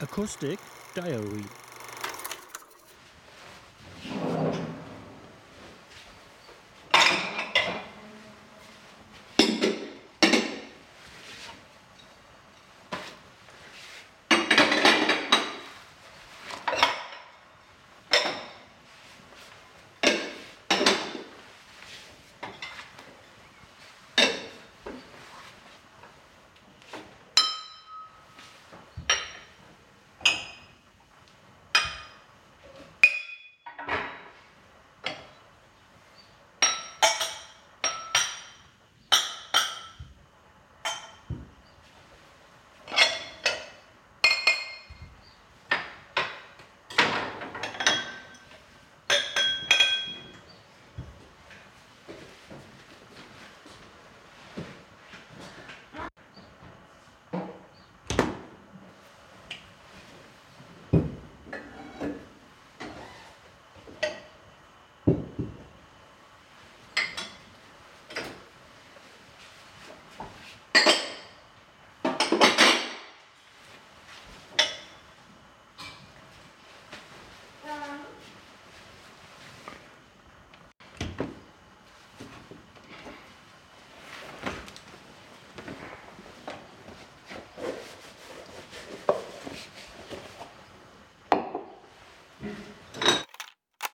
Acoustic Diary.